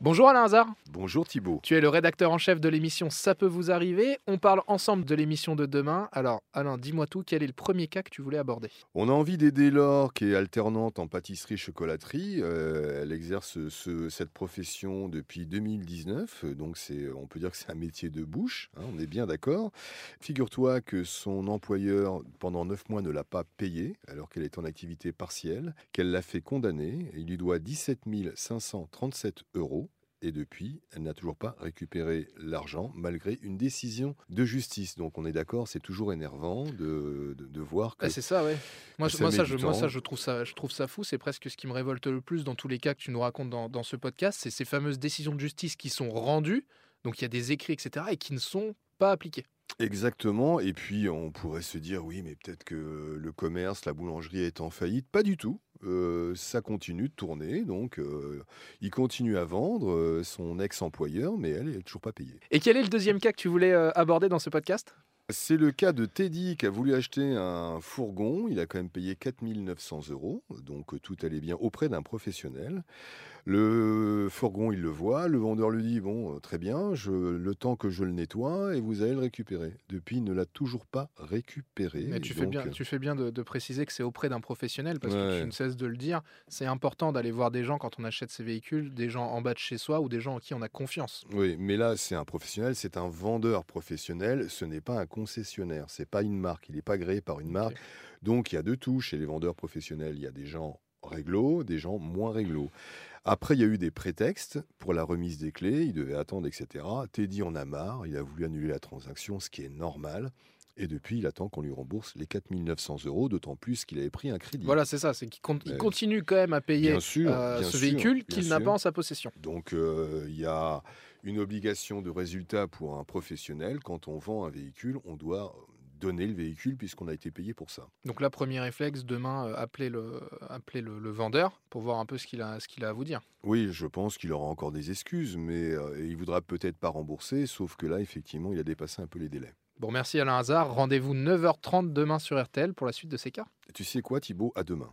Bonjour Alain Hazard. Bonjour Thibault. Tu es le rédacteur en chef de l'émission Ça peut vous arriver. On parle ensemble de l'émission de demain. Alors Alain, dis-moi tout, quel est le premier cas que tu voulais aborder? On a envie d'aider Laure, qui est alternante en pâtisserie-chocolaterie. Euh, elle exerce ce- cette profession depuis 2019, donc c'est, on peut dire que c'est un métier de bouche, hein, on est bien d'accord. Figure-toi que son employeur, pendant neuf mois, ne l'a pas payée, alors qu'elle est en activité partielle, qu'elle l'a fait condamner. Il lui doit 17 537 euros. Et depuis, elle n'a toujours pas récupéré l'argent, malgré une décision de justice. Donc on est d'accord, c'est toujours énervant de, de- de voir que... Ah, C'est ça, ouais. Moi, ça moi, ça, je, moi, ça, je trouve ça, je trouve ça fou. C'est presque ce qui me révolte le plus dans tous les cas que tu nous racontes dans, dans ce podcast. C'est ces fameuses décisions de justice qui sont rendues. Donc il y a des écrits, etc. et qui ne sont pas appliqués. Exactement. Et puis, on pourrait se dire, oui, mais peut-être que le commerce, la boulangerie est en faillite. Pas du tout. Euh, ça continue de tourner. Donc, euh, il continue à vendre euh, son ex-employeur, mais elle est toujours pas payée. Et quel est le deuxième cas que tu voulais aborder dans ce podcast? C'est le cas de Teddy qui a voulu acheter un fourgon. Il a quand même payé 4900 euros. Donc, euh, tout allait bien auprès d'un professionnel. Le fourgon, il le voit. Le vendeur lui dit Bon, euh, très bien, je, le temps que je le nettoie et vous allez le récupérer. Depuis, il ne l'a toujours pas récupéré. Mais tu, fais bien, euh, tu fais bien de, de préciser que c'est auprès d'un professionnel parce que tu ne cesses de le dire. C'est important d'aller voir des gens quand on achète ces véhicules, des gens en bas de chez soi ou des gens en qui on a confiance. Oui, mais là, c'est un professionnel, c'est un vendeur professionnel, ce n'est pas un concessionnaire, c'est pas une marque, il n'est pas agréé par une marque. Donc, il y a de tout chez les vendeurs professionnels. Il y a des gens réglo, des gens moins réglo. Après, il y a eu des prétextes pour la remise des clés, il devait attendre, etc. Teddy en a marre, il a voulu annuler la transaction, ce qui est normal. Et depuis, il attend qu'on lui rembourse les 4900 euros, d'autant plus qu'il avait pris un crédit. Voilà, c'est ça. C'est qu'il con- continue quand même à payer Bien sûr, euh, bien ce sûr, véhicule qu'il n'a pas en sa possession. Donc, euh, il y a une obligation de résultat pour un professionnel. Quand on vend un véhicule, on doit donner le véhicule puisqu'on a été payé pour ça. Donc là, premier réflexe, demain, euh, appelez, le, appelez le, le vendeur pour voir un peu ce qu'il a, ce qu'il a à vous dire. Oui, je pense qu'il aura encore des excuses, mais euh, il voudra peut-être pas rembourser, sauf que là, effectivement, il a dépassé un peu les délais. Bon, merci Alain Hazard. Rendez-vous 9h30 demain sur RTL pour la suite de ces cas. Tu sais quoi, Thibaut? À demain.